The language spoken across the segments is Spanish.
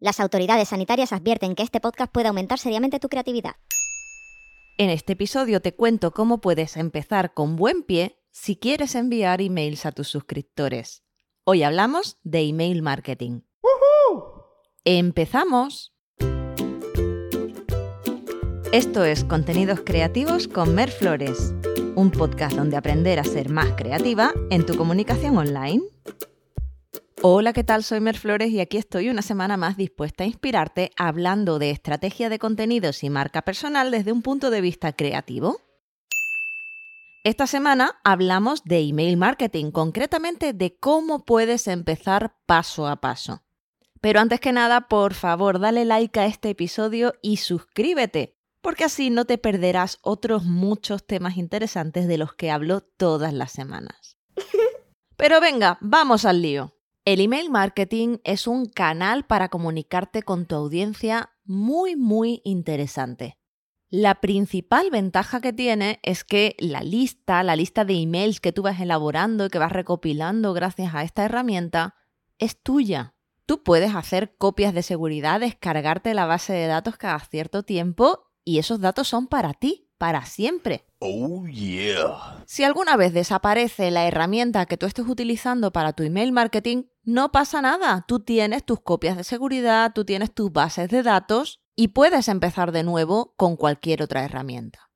Las autoridades sanitarias advierten que este podcast puede aumentar seriamente tu creatividad. En este episodio te cuento cómo puedes empezar con buen pie si quieres enviar emails a tus suscriptores. Hoy hablamos de email marketing. ¡Empezamos! Esto es Contenidos Creativos con Mer Flores, un podcast donde aprender a ser más creativa en tu comunicación online. Hola, ¿qué tal? Soy Mer Flores y aquí estoy una semana más dispuesta a inspirarte hablando de estrategia de contenidos y marca personal desde un punto de vista creativo. Esta semana hablamos de email marketing, concretamente de cómo puedes empezar paso a paso. Pero antes que nada, por favor, dale like a este episodio y suscríbete, porque así no te perderás otros muchos temas interesantes de los que hablo todas las semanas. Pero venga, vamos al lío. El email marketing es un canal para comunicarte con tu audiencia muy, muy interesante. La principal ventaja que tiene es que la lista, la lista de emails que tú vas elaborando y que vas recopilando gracias a esta herramienta, es tuya. Tú puedes hacer copias de seguridad, descargarte la base de datos cada cierto tiempo y esos datos son para ti para siempre. Oh yeah. Si alguna vez desaparece la herramienta que tú estés utilizando para tu email marketing, no pasa nada. Tú tienes tus copias de seguridad, tú tienes tus bases de datos y puedes empezar de nuevo con cualquier otra herramienta.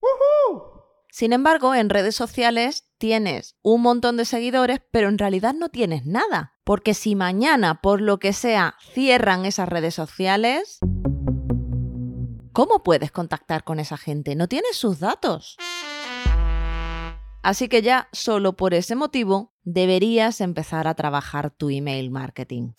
Sin embargo, en redes sociales tienes un montón de seguidores, pero en realidad no tienes nada. Porque si mañana, por lo que sea, cierran esas redes sociales, ¿Cómo puedes contactar con esa gente? No tienes sus datos. Así que ya solo por ese motivo deberías empezar a trabajar tu email marketing.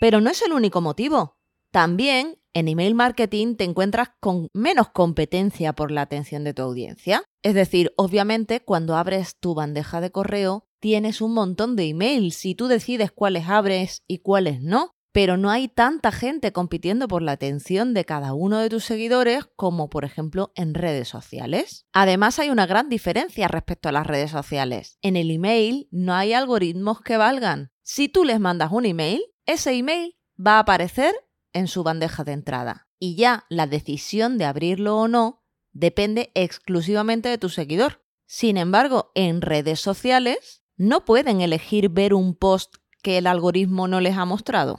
Pero no es el único motivo. También en email marketing te encuentras con menos competencia por la atención de tu audiencia. Es decir, obviamente cuando abres tu bandeja de correo tienes un montón de emails y tú decides cuáles abres y cuáles no pero no hay tanta gente compitiendo por la atención de cada uno de tus seguidores como por ejemplo en redes sociales. Además hay una gran diferencia respecto a las redes sociales. En el email no hay algoritmos que valgan. Si tú les mandas un email, ese email va a aparecer en su bandeja de entrada. Y ya la decisión de abrirlo o no depende exclusivamente de tu seguidor. Sin embargo, en redes sociales no pueden elegir ver un post que el algoritmo no les ha mostrado.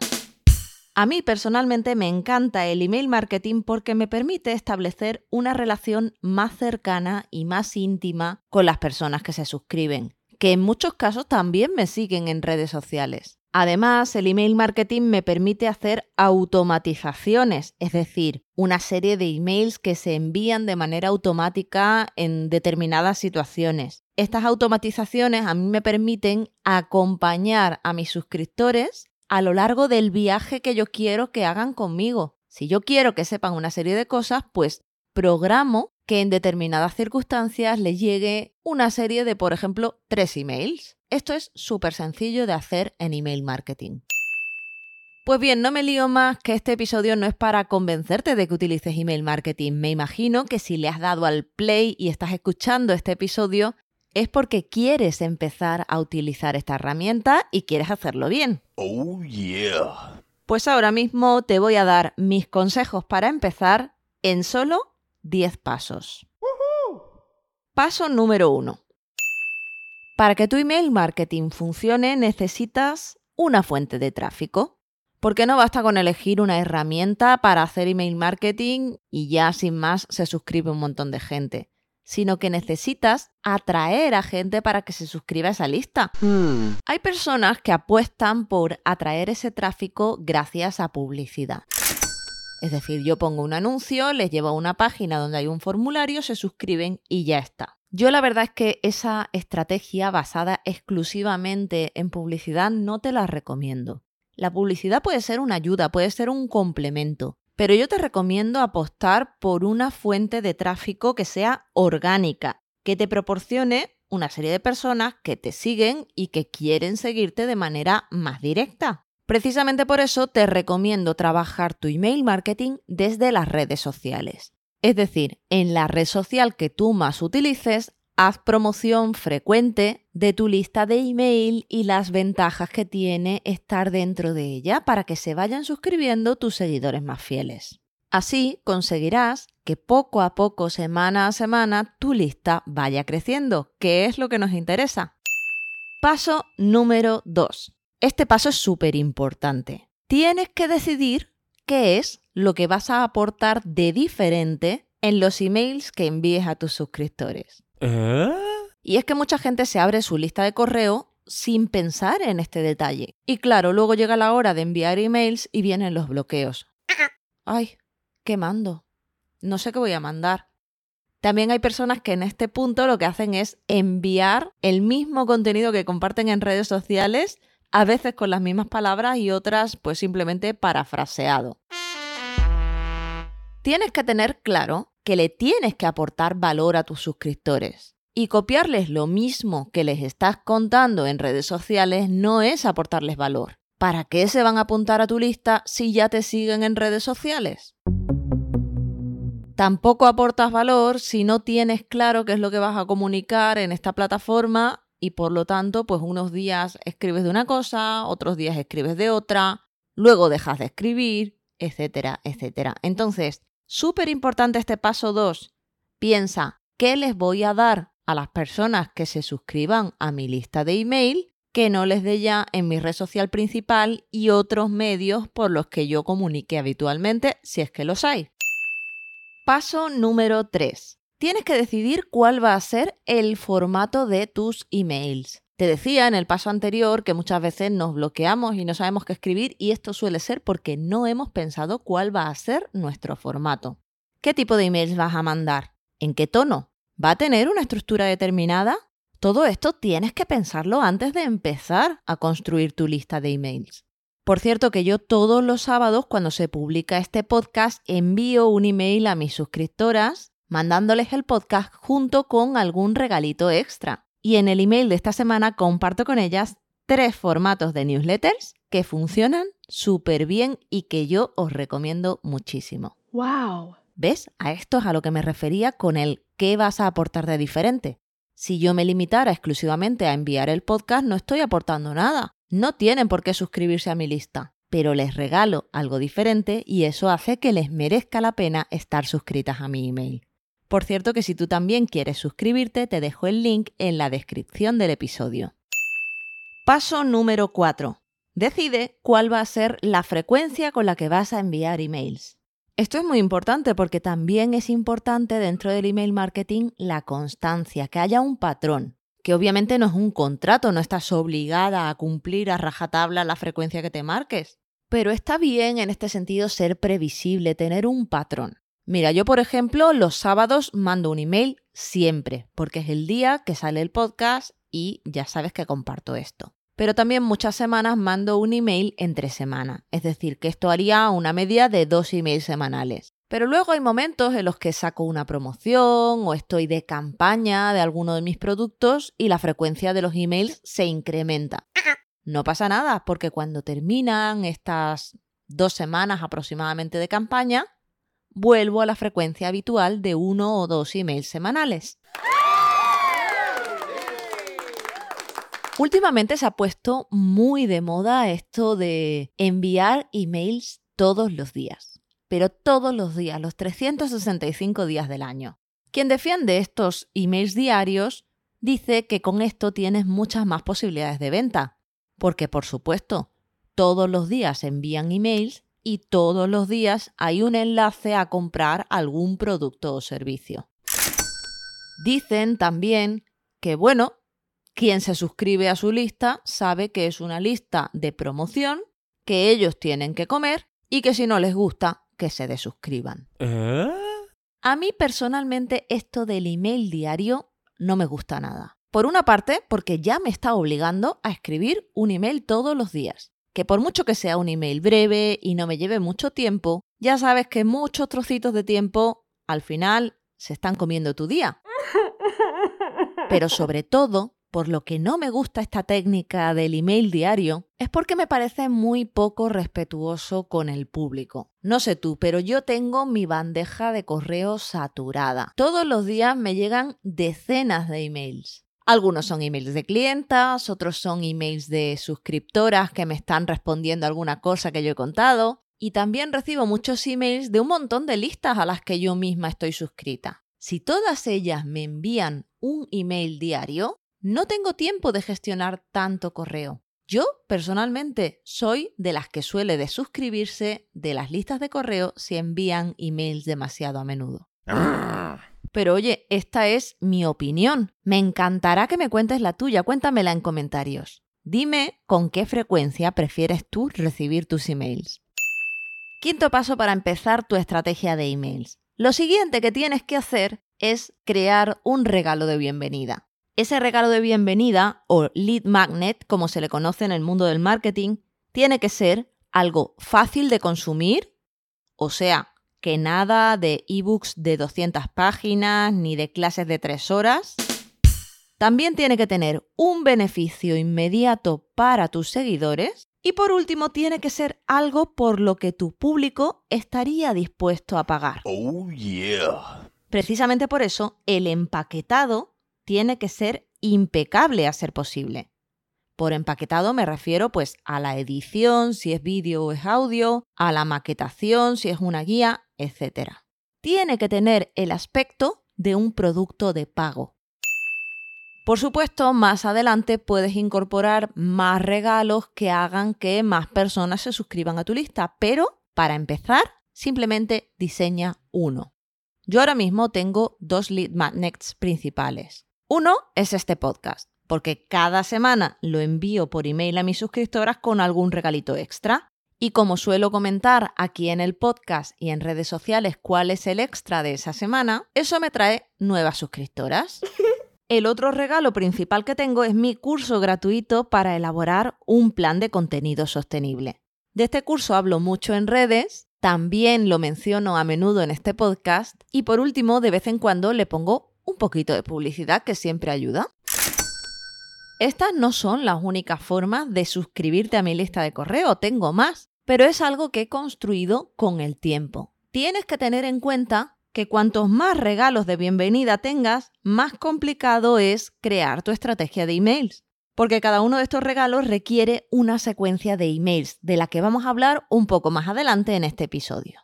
A mí personalmente me encanta el email marketing porque me permite establecer una relación más cercana y más íntima con las personas que se suscriben, que en muchos casos también me siguen en redes sociales. Además, el email marketing me permite hacer automatizaciones, es decir, una serie de emails que se envían de manera automática en determinadas situaciones. Estas automatizaciones a mí me permiten acompañar a mis suscriptores a lo largo del viaje que yo quiero que hagan conmigo. Si yo quiero que sepan una serie de cosas, pues programo que en determinadas circunstancias les llegue una serie de, por ejemplo, tres emails. Esto es súper sencillo de hacer en email marketing. Pues bien, no me lío más que este episodio no es para convencerte de que utilices email marketing. Me imagino que si le has dado al play y estás escuchando este episodio es porque quieres empezar a utilizar esta herramienta y quieres hacerlo bien. Oh yeah. Pues ahora mismo te voy a dar mis consejos para empezar en solo 10 pasos. Paso número 1. Para que tu email marketing funcione necesitas una fuente de tráfico. Porque no basta con elegir una herramienta para hacer email marketing y ya sin más se suscribe un montón de gente sino que necesitas atraer a gente para que se suscriba a esa lista. Hmm. Hay personas que apuestan por atraer ese tráfico gracias a publicidad. Es decir, yo pongo un anuncio, les llevo a una página donde hay un formulario, se suscriben y ya está. Yo la verdad es que esa estrategia basada exclusivamente en publicidad no te la recomiendo. La publicidad puede ser una ayuda, puede ser un complemento, pero yo te recomiendo apostar por una fuente de tráfico que sea orgánica, que te proporcione una serie de personas que te siguen y que quieren seguirte de manera más directa. Precisamente por eso te recomiendo trabajar tu email marketing desde las redes sociales. Es decir, en la red social que tú más utilices, haz promoción frecuente de tu lista de email y las ventajas que tiene estar dentro de ella para que se vayan suscribiendo tus seguidores más fieles. Así conseguirás que poco a poco, semana a semana, tu lista vaya creciendo, que es lo que nos interesa. Paso número 2. Este paso es súper importante. Tienes que decidir qué es lo que vas a aportar de diferente en los emails que envíes a tus suscriptores. Y es que mucha gente se abre su lista de correo sin pensar en este detalle. Y claro, luego llega la hora de enviar emails y vienen los bloqueos. Ay, ¿qué mando? No sé qué voy a mandar. También hay personas que en este punto lo que hacen es enviar el mismo contenido que comparten en redes sociales, a veces con las mismas palabras y otras pues simplemente parafraseado. Tienes que tener claro que le tienes que aportar valor a tus suscriptores. Y copiarles lo mismo que les estás contando en redes sociales no es aportarles valor. ¿Para qué se van a apuntar a tu lista si ya te siguen en redes sociales? Tampoco aportas valor si no tienes claro qué es lo que vas a comunicar en esta plataforma y por lo tanto, pues unos días escribes de una cosa, otros días escribes de otra, luego dejas de escribir, etcétera, etcétera. Entonces, Súper importante este paso 2. Piensa, ¿qué les voy a dar a las personas que se suscriban a mi lista de email que no les dé ya en mi red social principal y otros medios por los que yo comunique habitualmente, si es que los hay? Paso número 3. Tienes que decidir cuál va a ser el formato de tus emails. Te decía en el paso anterior que muchas veces nos bloqueamos y no sabemos qué escribir y esto suele ser porque no hemos pensado cuál va a ser nuestro formato. ¿Qué tipo de emails vas a mandar? ¿En qué tono? ¿Va a tener una estructura determinada? Todo esto tienes que pensarlo antes de empezar a construir tu lista de emails. Por cierto que yo todos los sábados cuando se publica este podcast envío un email a mis suscriptoras mandándoles el podcast junto con algún regalito extra. Y en el email de esta semana comparto con ellas tres formatos de newsletters que funcionan súper bien y que yo os recomiendo muchísimo. ¡Wow! ¿Ves? A esto es a lo que me refería con el qué vas a aportar de diferente. Si yo me limitara exclusivamente a enviar el podcast, no estoy aportando nada. No tienen por qué suscribirse a mi lista, pero les regalo algo diferente y eso hace que les merezca la pena estar suscritas a mi email. Por cierto que si tú también quieres suscribirte, te dejo el link en la descripción del episodio. Paso número 4. Decide cuál va a ser la frecuencia con la que vas a enviar emails. Esto es muy importante porque también es importante dentro del email marketing la constancia, que haya un patrón, que obviamente no es un contrato, no estás obligada a cumplir a rajatabla la frecuencia que te marques, pero está bien en este sentido ser previsible, tener un patrón. Mira, yo por ejemplo los sábados mando un email siempre, porque es el día que sale el podcast y ya sabes que comparto esto. Pero también muchas semanas mando un email entre semana, es decir, que esto haría una media de dos emails semanales. Pero luego hay momentos en los que saco una promoción o estoy de campaña de alguno de mis productos y la frecuencia de los emails se incrementa. No pasa nada, porque cuando terminan estas dos semanas aproximadamente de campaña, vuelvo a la frecuencia habitual de uno o dos emails semanales. Últimamente se ha puesto muy de moda esto de enviar emails todos los días, pero todos los días, los 365 días del año. Quien defiende estos emails diarios dice que con esto tienes muchas más posibilidades de venta, porque por supuesto, todos los días envían emails y todos los días hay un enlace a comprar algún producto o servicio. Dicen también que, bueno, quien se suscribe a su lista sabe que es una lista de promoción, que ellos tienen que comer y que si no les gusta, que se desuscriban. ¿Eh? A mí personalmente esto del email diario no me gusta nada. Por una parte, porque ya me está obligando a escribir un email todos los días que por mucho que sea un email breve y no me lleve mucho tiempo, ya sabes que muchos trocitos de tiempo al final se están comiendo tu día. Pero sobre todo por lo que no me gusta esta técnica del email diario es porque me parece muy poco respetuoso con el público. No sé tú, pero yo tengo mi bandeja de correo saturada. Todos los días me llegan decenas de emails. Algunos son emails de clientas, otros son emails de suscriptoras que me están respondiendo alguna cosa que yo he contado. Y también recibo muchos emails de un montón de listas a las que yo misma estoy suscrita. Si todas ellas me envían un email diario, no tengo tiempo de gestionar tanto correo. Yo, personalmente, soy de las que suele desuscribirse de las listas de correo si envían emails demasiado a menudo. Pero oye, esta es mi opinión. Me encantará que me cuentes la tuya, cuéntamela en comentarios. Dime con qué frecuencia prefieres tú recibir tus emails. Quinto paso para empezar tu estrategia de emails. Lo siguiente que tienes que hacer es crear un regalo de bienvenida. Ese regalo de bienvenida, o lead magnet, como se le conoce en el mundo del marketing, tiene que ser algo fácil de consumir, o sea, que nada de ebooks de 200 páginas ni de clases de 3 horas. También tiene que tener un beneficio inmediato para tus seguidores. Y por último, tiene que ser algo por lo que tu público estaría dispuesto a pagar. Oh yeah. Precisamente por eso, el empaquetado tiene que ser impecable a ser posible. Por empaquetado me refiero pues a la edición, si es vídeo o es audio, a la maquetación, si es una guía, etc. Tiene que tener el aspecto de un producto de pago. Por supuesto, más adelante puedes incorporar más regalos que hagan que más personas se suscriban a tu lista, pero para empezar, simplemente diseña uno. Yo ahora mismo tengo dos lead magnets principales. Uno es este podcast, porque cada semana lo envío por email a mis suscriptoras con algún regalito extra. Y como suelo comentar aquí en el podcast y en redes sociales cuál es el extra de esa semana, eso me trae nuevas suscriptoras. El otro regalo principal que tengo es mi curso gratuito para elaborar un plan de contenido sostenible. De este curso hablo mucho en redes, también lo menciono a menudo en este podcast y por último de vez en cuando le pongo un poquito de publicidad que siempre ayuda. Estas no son las únicas formas de suscribirte a mi lista de correo, tengo más, pero es algo que he construido con el tiempo. Tienes que tener en cuenta que cuantos más regalos de bienvenida tengas, más complicado es crear tu estrategia de emails, porque cada uno de estos regalos requiere una secuencia de emails, de la que vamos a hablar un poco más adelante en este episodio.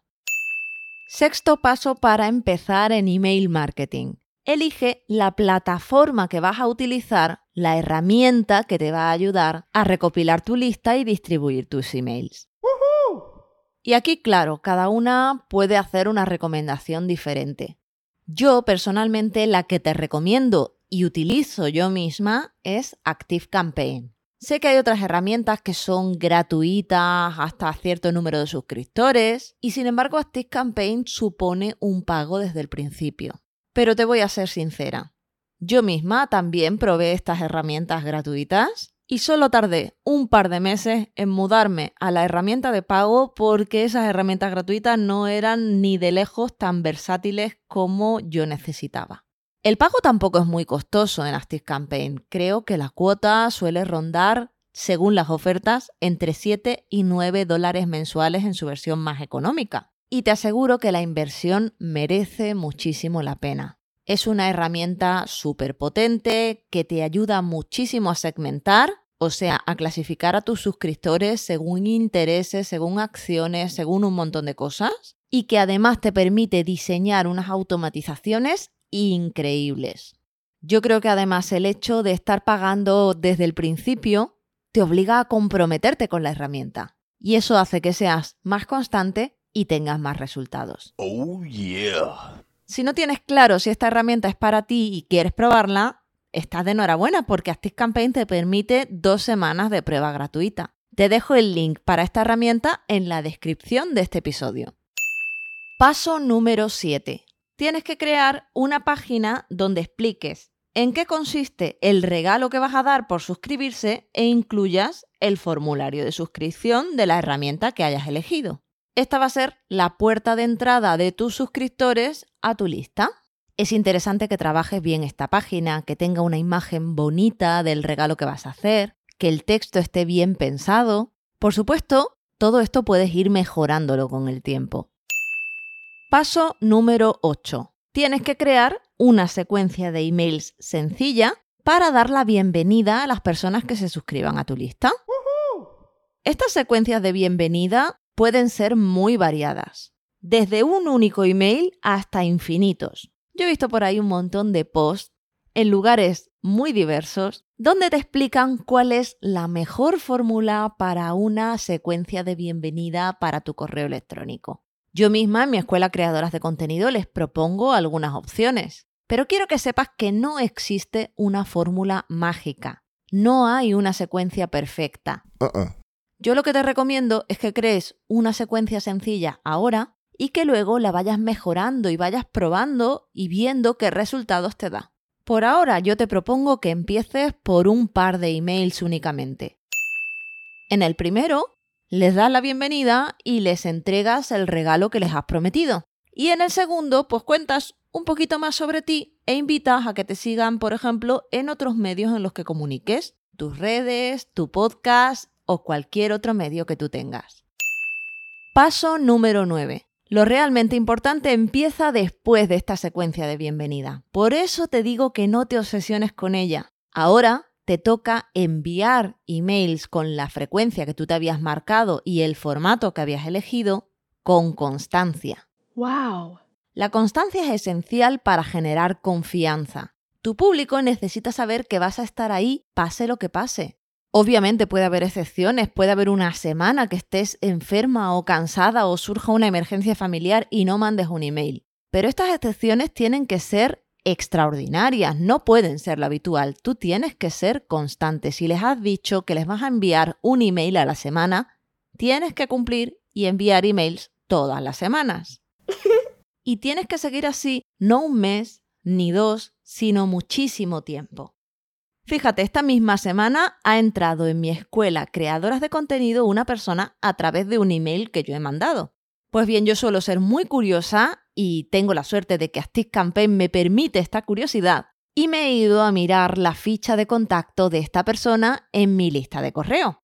Sexto paso para empezar en email marketing elige la plataforma que vas a utilizar, la herramienta que te va a ayudar a recopilar tu lista y distribuir tus emails. Y aquí, claro, cada una puede hacer una recomendación diferente. Yo personalmente la que te recomiendo y utilizo yo misma es ActiveCampaign. Sé que hay otras herramientas que son gratuitas hasta cierto número de suscriptores y sin embargo ActiveCampaign supone un pago desde el principio. Pero te voy a ser sincera. Yo misma también probé estas herramientas gratuitas y solo tardé un par de meses en mudarme a la herramienta de pago porque esas herramientas gratuitas no eran ni de lejos tan versátiles como yo necesitaba. El pago tampoco es muy costoso en ActiveCampaign. Creo que la cuota suele rondar, según las ofertas, entre 7 y 9 dólares mensuales en su versión más económica y te aseguro que la inversión merece muchísimo la pena. Es una herramienta súper potente que te ayuda muchísimo a segmentar, o sea, a clasificar a tus suscriptores según intereses, según acciones, según un montón de cosas, y que además te permite diseñar unas automatizaciones increíbles. Yo creo que además el hecho de estar pagando desde el principio te obliga a comprometerte con la herramienta. Y eso hace que seas más constante y tengas más resultados. Oh yeah. Si no tienes claro si esta herramienta es para ti y quieres probarla, estás de enhorabuena porque ActiveCampaign te permite dos semanas de prueba gratuita. Te dejo el link para esta herramienta en la descripción de este episodio. Paso número 7. Tienes que crear una página donde expliques en qué consiste el regalo que vas a dar por suscribirse e incluyas el formulario de suscripción de la herramienta que hayas elegido. Esta va a ser la puerta de entrada de tus suscriptores a tu lista. Es interesante que trabajes bien esta página, que tenga una imagen bonita del regalo que vas a hacer, que el texto esté bien pensado. Por supuesto, todo esto puedes ir mejorándolo con el tiempo. Paso número 8. Tienes que crear una secuencia de emails sencilla para dar la bienvenida a las personas que se suscriban a tu lista. Estas secuencias de bienvenida pueden ser muy variadas, desde un único email hasta infinitos. Yo he visto por ahí un montón de posts en lugares muy diversos donde te explican cuál es la mejor fórmula para una secuencia de bienvenida para tu correo electrónico. Yo misma en mi escuela Creadoras de Contenido les propongo algunas opciones, pero quiero que sepas que no existe una fórmula mágica. No hay una secuencia perfecta. Uh-uh. Yo lo que te recomiendo es que crees una secuencia sencilla ahora y que luego la vayas mejorando y vayas probando y viendo qué resultados te da. Por ahora yo te propongo que empieces por un par de emails únicamente. En el primero, les das la bienvenida y les entregas el regalo que les has prometido. Y en el segundo, pues cuentas un poquito más sobre ti e invitas a que te sigan, por ejemplo, en otros medios en los que comuniques, tus redes, tu podcast o cualquier otro medio que tú tengas. Paso número 9. Lo realmente importante empieza después de esta secuencia de bienvenida. Por eso te digo que no te obsesiones con ella. Ahora te toca enviar emails con la frecuencia que tú te habías marcado y el formato que habías elegido con constancia. Wow. La constancia es esencial para generar confianza. Tu público necesita saber que vas a estar ahí pase lo que pase. Obviamente puede haber excepciones, puede haber una semana que estés enferma o cansada o surja una emergencia familiar y no mandes un email. Pero estas excepciones tienen que ser extraordinarias, no pueden ser lo habitual. Tú tienes que ser constante. Si les has dicho que les vas a enviar un email a la semana, tienes que cumplir y enviar emails todas las semanas. y tienes que seguir así no un mes ni dos, sino muchísimo tiempo. Fíjate, esta misma semana ha entrado en mi escuela Creadoras de Contenido una persona a través de un email que yo he mandado. Pues bien, yo suelo ser muy curiosa y tengo la suerte de que Active Campaign me permite esta curiosidad y me he ido a mirar la ficha de contacto de esta persona en mi lista de correo.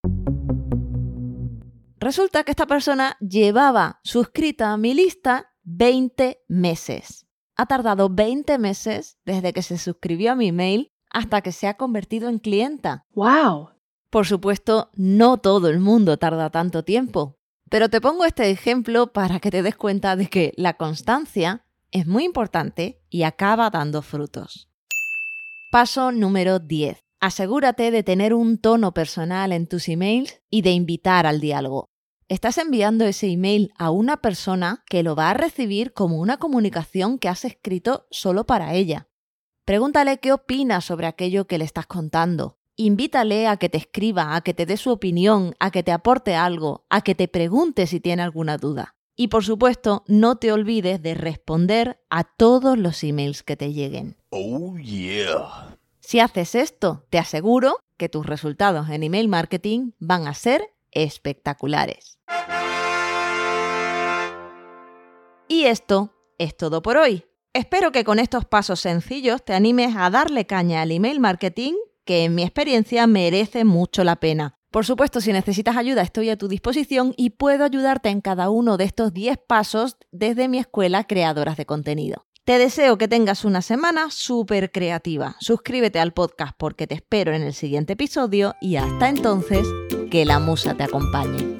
Resulta que esta persona llevaba suscrita a mi lista 20 meses. Ha tardado 20 meses desde que se suscribió a mi email hasta que se ha convertido en clienta. Wow. Por supuesto, no todo el mundo tarda tanto tiempo, pero te pongo este ejemplo para que te des cuenta de que la constancia es muy importante y acaba dando frutos. Paso número 10. Asegúrate de tener un tono personal en tus emails y de invitar al diálogo. Estás enviando ese email a una persona que lo va a recibir como una comunicación que has escrito solo para ella. Pregúntale qué opina sobre aquello que le estás contando. Invítale a que te escriba, a que te dé su opinión, a que te aporte algo, a que te pregunte si tiene alguna duda. Y por supuesto, no te olvides de responder a todos los emails que te lleguen. Oh yeah. Si haces esto, te aseguro que tus resultados en email marketing van a ser espectaculares. Y esto es todo por hoy. Espero que con estos pasos sencillos te animes a darle caña al email marketing, que en mi experiencia merece mucho la pena. Por supuesto, si necesitas ayuda, estoy a tu disposición y puedo ayudarte en cada uno de estos 10 pasos desde mi escuela Creadoras de Contenido. Te deseo que tengas una semana súper creativa. Suscríbete al podcast porque te espero en el siguiente episodio y hasta entonces, que la musa te acompañe.